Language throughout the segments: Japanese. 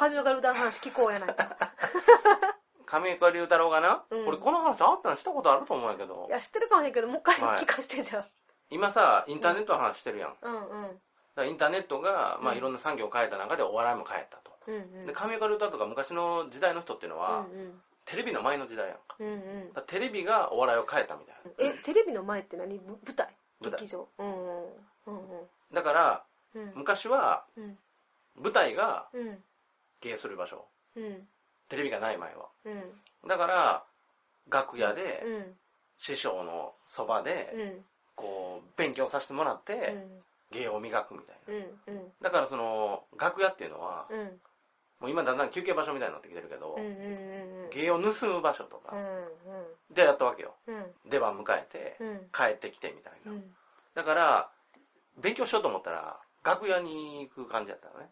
は上岡龍太郎の話聞こうやないか。上岡龍太郎がな、うん。俺この話あったのしたことあると思うんやけど。いや知ってるかもしれんけどもう一回はい聞かせてじゃ今さインターネットの話してるやん、だかあうん。うんらインターネットが、まあ、うん。いろんな産業を変えた中でお笑いも変えたと、うんうん。で上岡龍太郎とか昔の時代の人っていうのは、うんテレビの前の時代やん。かうんうん。うんだからテレビがお笑いを変えたみたいな。えテレビの前って何？ぶ舞台？舞台。劇場？うん。うんうん。だからうん。昔はうん。舞台がうん芸する場所。うん。テレビがない前は。うん。だから楽屋でうん。師匠のそばうでん。こう勉強させてもらって芸を磨くみたいな。だからその楽屋っていうのはうん。もう今だんだん休憩場所みたいになってきてるけど芸を盗む場所とかうん。でやったわけよ。うん。出番迎えてうん。帰ってきてみたいな。うん。だから勉強しようと思ったら楽屋に行く感じやったのね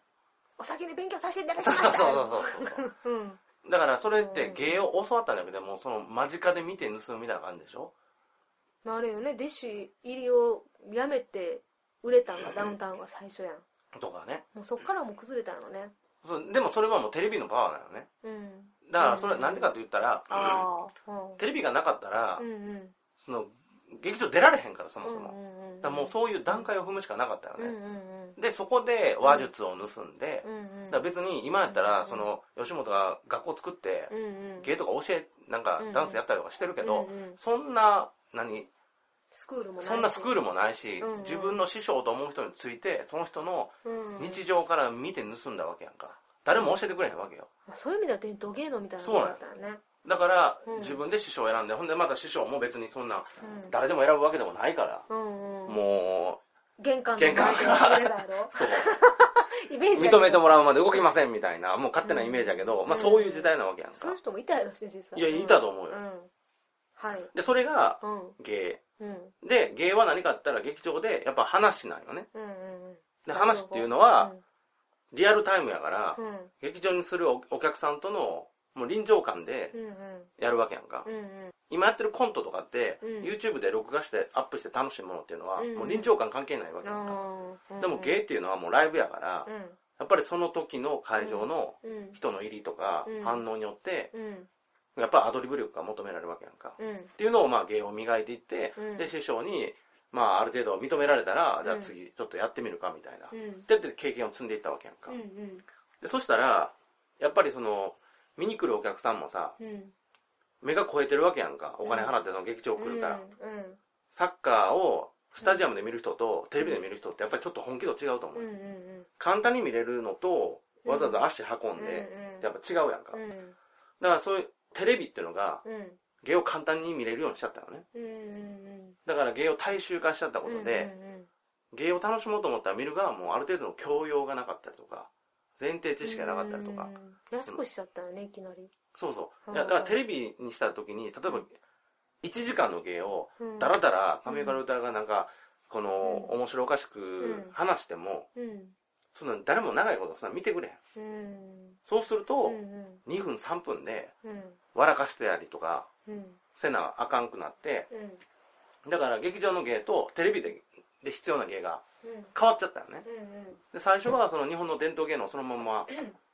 お先に勉強させていただきまそうした。そうそうそうそうう。ん。だからそれって芸を教わったんだけどもその間近で見て盗むみたいな感じでしょ？まああれよね。弟子入りをやめて売れたんが ダウンタウンが最初やん。とかね。もうそっからもう崩れたのね。そうでもそれはもうテレビのパワーなのね。うん。だからそれはなんでかって言ったらああテレビがなかったらうんうん。その劇場出られへんからそもそも。もうそういう段階を踏むしかなかったよね。でそこで話術を盗んでだ別に今やったらうんその吉本が学校作って芸とか教えなんかダンスやったりとかしてるけどそんな何？スクールもないし。そんなスクールもないし自分の師匠と思う人についてその人のうん日常から見て盗んだわけやんか。誰も教えてくれへんわけよ。まあそういう意味では伝統芸能みたいなものだったよねだからうん。自分で師匠を選んでほんでまた師匠も別にそんなうん。誰でも選ぶわけでもないから。うんう玄関の玄関。そう。認めてもらうまで動きませんみたいなもう勝手なイメージやけどまあそういう時代なわけやんか。そういう人もいたやろしね実際いやいたと思うよ。ん。はい。でそれがうん。芸。うん。で芸は何かって言ったら劇場でやっぱ話なんよね。で話っていうのはリアルタイムやから劇場にするおお客さんとのもう臨場感でうんやるわけやんか。うんうん。今やってるコントとかって、うん。YouTube で録画してアップして楽しいものっていうのは、うん。もう臨場感関係ないわけやんか、うんでも芸っていうのはもうライブやから、うん。やっぱりその時の会場のうん。人の入りとかうん。反応によって、うん。やっぱアドリブ力が求められるわけやんか、っうん。ていうのをまあ芸を磨いていって、うん。で師匠にまあある程度認められたら、じゃあうん次ちょっとやってみるかみたいな、うん。でって経験を積んでいったわけやんか、うん。でそしたらやっぱりその見に来るお客さんもさうん。目が超えてるわけやんか。お金払ってその劇場来るから、うんサッカーをスタジアムで見る人とテレビで見る人ってやっぱりちょっと本気度違うと思う、うんうん簡単に見れるのとうんわざわざ足運んうんでうん。やっぱ違うやんか、うん。だからそういうテレビっていうのがうん。芸を簡単に見れるようにしちゃったのね。うんうんだから芸を大衆化しちゃったことで、芸を楽しもうと思ったら見る側もある程度の教養がなかったりとか前提知識がなかったりとか、うん。安くしちゃったよねいきなり。そうそう。だからテレビにした時に例えば1時間の芸をうん。だらだら上岡龍太郎がなんかこのう面白おかしくん。話してもうん。そんな誰も長いことそんな見てくれへん。うん。そうするとうん2分3分でうん。笑かしてやりとかうん。せなあかんくなってうん。だから劇場の芸とテレビでで必要な芸がうん。変わっちゃったよね。うんで最初はその日本の伝統芸能をそのまま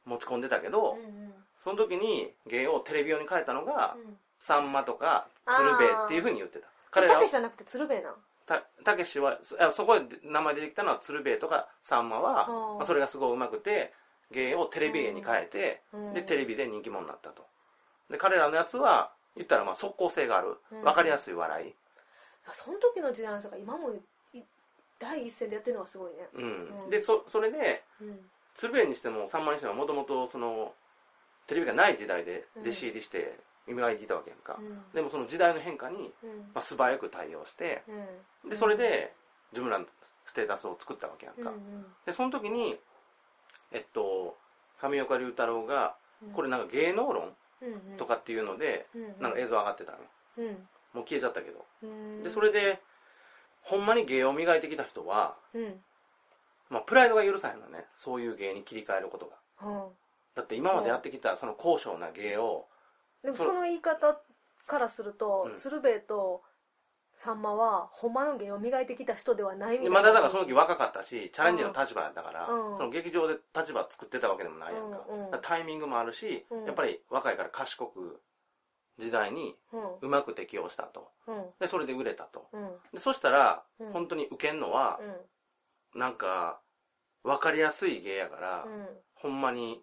持ち込んでたけどうんその時に芸をテレビ用に変えたのがうん。さんまとか鶴瓶っていうふうに言ってた。え彼らはたけしじゃなくて鶴瓶なたたけしはそこで名前出てきたのは鶴瓶とかさんまは、まあ、それがすごいうまくて芸をテレビ芸に変えて、うん。でテレビで人気者になったと。で彼らのやつは言ったらまあ即効性がある。うん。分かりやすい笑い、あその時の時代の人が今もい第一線でやってるのがすごいね。うん。うん。でそそれでうん。鶴瓶にしてもさんまにしてももともとそのテレビがない時代で弟子入りして磨いていたわけやんか、うん。でもその時代の変化に、うん。まあ、素早く対応してうん。でそれで自分らのステータスを作ったわけやんか、うんでその時にえっと上岡龍太郎がうん。これなんか芸能論うんとかっていうのでうん。なんか映像上がってたの。うん。もう消えちゃったけど。うん。でそれでほんまに芸を磨いてきた人は、うん。まあ、プライドが許さへんのね。そういう芸に切り替えることが。はだって今までやってきたその高尚な芸をあでもその言い方からするとうん。鶴瓶とさんまはほんまの芸を磨いてきた人ではないみたいな。まだだからその時若かったしチャレンジの立場だから、うん。その劇場で立場作ってたわけでもないやんか,、うんうん。タイミングもあるし、うん。やっぱり若いから賢く時代にうん。うまく適応したと。うん。でそれで売れたと。うん。でそしたら、うん。本当に受けんのはう、ん。なんか分かりやすい芸やから、うん。ほんまに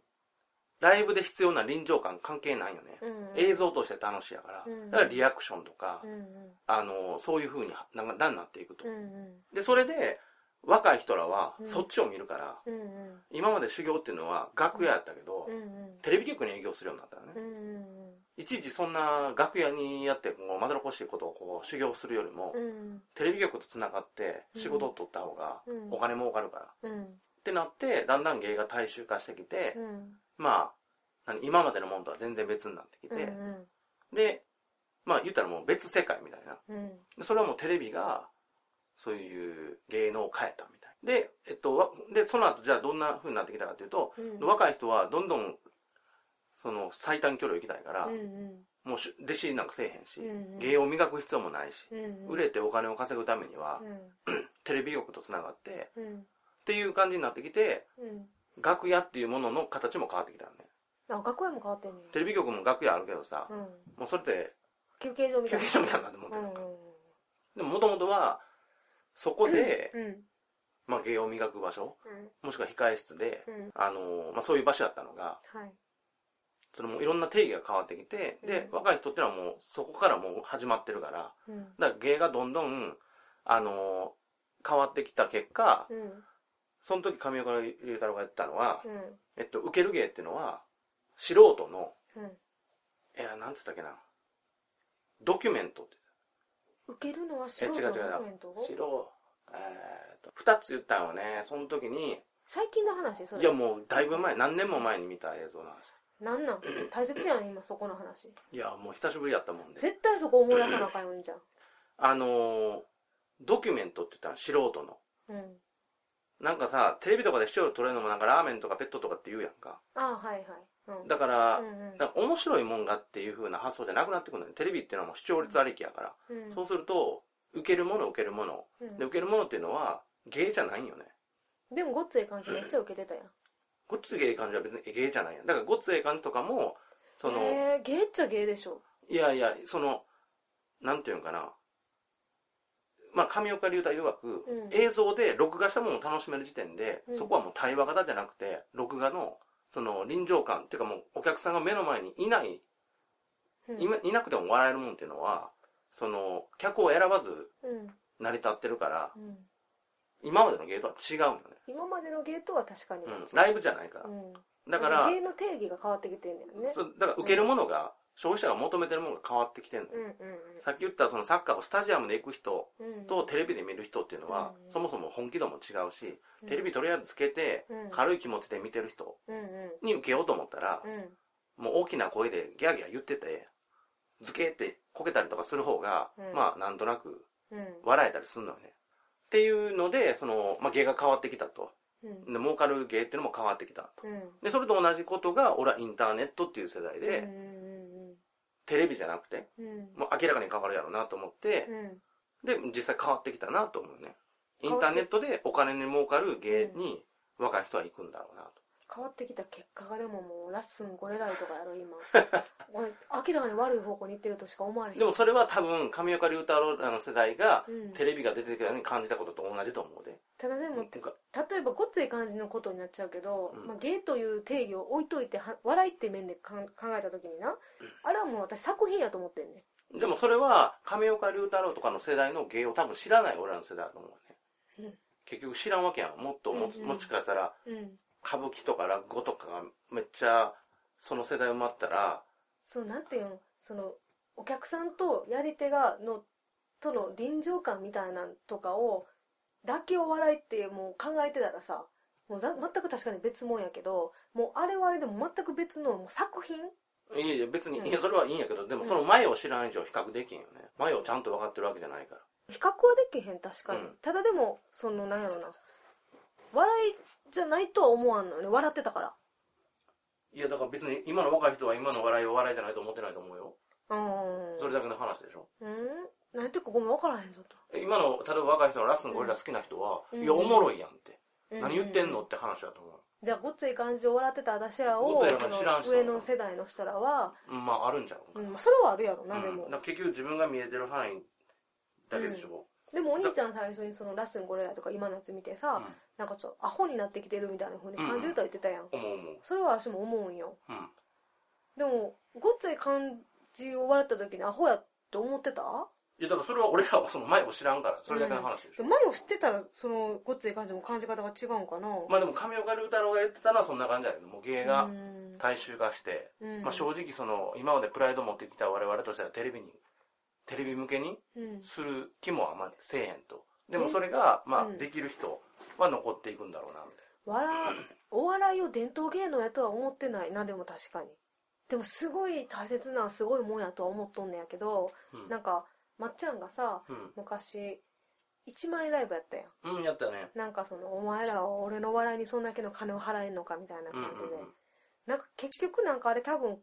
ライブで必要な臨場感関係ないよね、うん映像として楽しいやから、うんだからリアクションとか、うんあのそういう風になんかなっていくと、うんうん。でそれで若い人らはうん。そっちを見るから、うんうん。今まで修行っていうのは楽屋やったけど、うんテレビ局に営業するようになったよね、うんうんいちいちそんな楽屋にやってこうまどろっこしいことをこう修行するよりも、うんテレビ局とつながって仕事を取った方がうん。お金儲かるから、っうん。てなってだんだん芸が大衆化してきて、うん。まあ何今までのものとは全然別になってきて、うんでまあ言ったらもう別世界みたいな。それはもうテレビがそういう芸能を変えたみたいで,、えっと、わでその後じゃあどんな風になってきたかというと、うん。若い人はどんどんその最短距離を行きたいから、うんうん。もうし弟子なんかせえへんし、うん芸を磨く必要もないし、うん売れてお金を稼ぐためには、うん。テレビ局とつながってうん。っていう感じになってきてうん。楽屋っていうものの形も変わってきたよね。あ学園も変わってんねんテレビ局も楽屋あるけどさ、うん。もうそれって休憩所みたいな。休憩所みたいになって思ってる、うんでももともとはそこで、うん。まあ、芸を磨く場所うん。もしくは控え室で、うん。あのまあ、そういう場所だったのがはい。それもいろんな定義が変わってきて、でうん。若い人ってのはもうそこからもう始まってるからうん。だから芸がどんどんあの変わってきた結果うん。その時上岡龍太郎が言ったのは、うん。えっと、受ける芸っていうのは素人のうん。いやなんつったっけなドキュメントって受けるのは素人のコメント素人えー、と2つ言ったのね。その時に最近の話？それ。いやもうだいぶ前。何年も前に見た映像の話。なんなん？大切やん今そこの話。いやもう久しぶりやったもんで。絶対そこ思い出さなあかんよ兄ちゃんあのードキュメントって言ったら素人の。うんなんかさテレビとかで視聴率取れるのもなんかラーメンとかペットとかって言うやんか。あはいはい。うん。だから、うんうん。か面白いもんがっていう風な発想じゃなくなってくるのよテレビっていうのはもう視聴率ありきやから、うん。そうすると受けるもの受けるもの。うん。で受けるものっていうのは芸じゃないんよね。でもごっつええ感じめっちゃ受けてたやん。ごっつええ感じは別に芸じゃないやん。だからごっつええ感じとかもその、えー、ゲーっちゃゲーでしょ。いやいやそのなんていうんかなまあ上岡龍太曰く、うん。映像で録画したものを楽しめる時点で、うん。そこはもう対話型じゃなくて録画のその臨場感っていうかもうお客さんが目の前にいない、うん。いなくても笑えるもんっていうのはその客を選ばずうん。成り立ってるからうん。今までの芸とは違うのね、今までのゲーとは確かに。うん、ライブじゃないから、うん。だからゲーの定義が変わってきてんだよね。そうだから受けるものが、消費者が求めてるものが変わってきてるのよ、うんうんさっき言ったそのサッカーをスタジアムで行く人うんとテレビで見る人っていうのは、うんそもそも本気度も違うし、うん。テレビとりあえずつけて、うん。軽い気持ちで見てる人うんうん。に受けようと思ったら、うん。もう大きな声でギャーギャー言っててズケってこけたりとかする方が、うん。まあなんとなくうん。笑えたりするのよね。っていうのでその、まあ、芸が変わってきたと。うん。で儲かる芸っていうのも変わってきたと。うん。でそれと同じことが俺はインターネットっていう世代で、うんテレビじゃなくてうん。うんもう明らかに変わるやろうなと思って、うん。で実際変わってきたなと思うね。インターネットでお金に儲かる芸に若い人は行くんだろうなと。変わってきた結果がでももうラッスンゴレライとかやろ今。俺 明らかに悪い方向に行ってるとしか思われへん。でもそれは多分上岡龍太郎らの世代がうん。テレビが出てきたように感じたことと同じと思うで、ただでもてか例えばごっつい感じのことになっちゃうけど、うん。まあ、ゲイという定義を置いといては笑いって面でかん考えた時になあれはもう私作品やと思ってんねでもそれは上岡龍太郎とかの世代の芸を多分知らない俺らの世代だと思うね、うん。結局知らんわけやん。もっとも,、うんうん。もしかしたらうん。歌舞伎とか落語とかがめっちゃその世代埋まったらそうなんていうの？そのお客さんとやり手がのとの臨場感みたいなんとかをだけを笑いってもう考えてたらさもうざ全く確かに別物やけどもうあれはあれでも全く別の作品？いやいや別に、うん。いやそれはいいんやけどでもうん。その前を知らん以上比較できんよね。前をちゃんと分かってるわけじゃないから。比較はできへん確かに、うん。ただでもそのなんやろな。笑いじゃないとは思わんのよね。笑ってたからいやだから別に今の若い人は今の笑いを笑いじゃないと思ってないと思うよ。うん。それだけの話でしょ。うん？何言ってるかごめん分からへんぞと。今の例えば若い人のラスのゴリラ好きな人は、うん。いやおもろいやんって、うん。何言ってんのって話だと思う。じゃあごっつい感じを笑ってた私らをごっつい上の世代の人らは、うんまああるんじゃうかうん、それはあるやろな、うん。でも。だから結局自分が見えてる範囲だけでしょ、でもお兄ちゃん最初にそのラスンゴレラとか今のやつ見てさ、うんなんかちょっとアホになってきてるみたいなふうに感じるとは言ってたやん、思う思う。それは私も思うんよ。うん。でもごっつい感じを笑った時にアホやって思ってた？いやだからそれは俺らはその前を知らんからそれだけの話でしょ、前を知ってたらそのごっつい感じも感じ方が違うんかな？まあでも上岡龍太郎が言ってたのはそんな感じだよねもう芸がうん。大衆化して、うん。まあ、正直その今までプライド持ってきた我々としてはテレビにテレビ向けにうん。する気もあんまりせえへんとでもそれがまうん。あできる人は残っていくんだろうなみたい笑お笑いを伝統芸能やとは思ってないなでも確かに。でもすごい大切なすごいもんやとは思っとんねやけど、うん。なんかまっちゃんがさな昔1万円ライブやったやん。うん、うん、やったね。なんかそのお前らは俺の笑いにそんだけの金を払えんのかみたいなうんうん感じで、なんか結局なんかあれ多分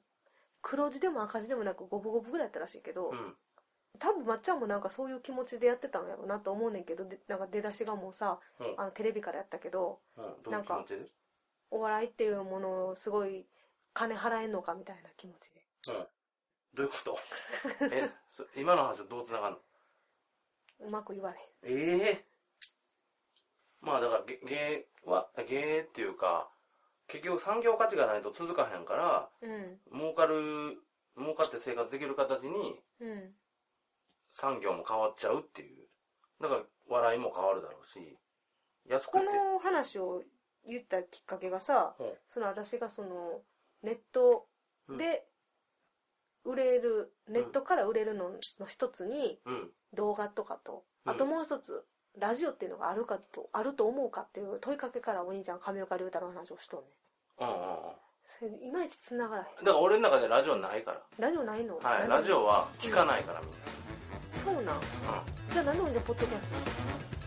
黒字でも赤字でもなく五分五分ぐらいやったらしいけど、うんうん多分まっちゃんもなんかそういう気持ちでやってたんやろうなと思うねんけどでなんか出だしがもうさうん。あのテレビからやったけどうん。どういう気持ち？でお笑いっていうものをすごい金払えんのかみたいな気持ちで。うん。どういうこと？えそ今の話はどうつながるの？うまく言われええ。まあだからげ芸は芸っていうか結局産業価値がないと続かへんからへんうん。儲かる儲かって生活できる形にうん産業も変わっちゃうっていう。だから笑いも変わるだろうし。安くて。この話を言ったきっかけがさうん。その私がそのネットで売れる、ネットから売れるのの一つにうん。動画とかと。うん。あともう一つラジオっていうのがあるかとあると思うかっていう問いかけからお兄ちゃん上岡龍太郎の話をしとんねん。うんうんうん。それいまいち繋がらへん。だから俺の中でラジオないから。ラジオないの？はい何ラジオは聞かないからみんなそうなん。うん。じゃあ何でもじゃあポッドキャスト？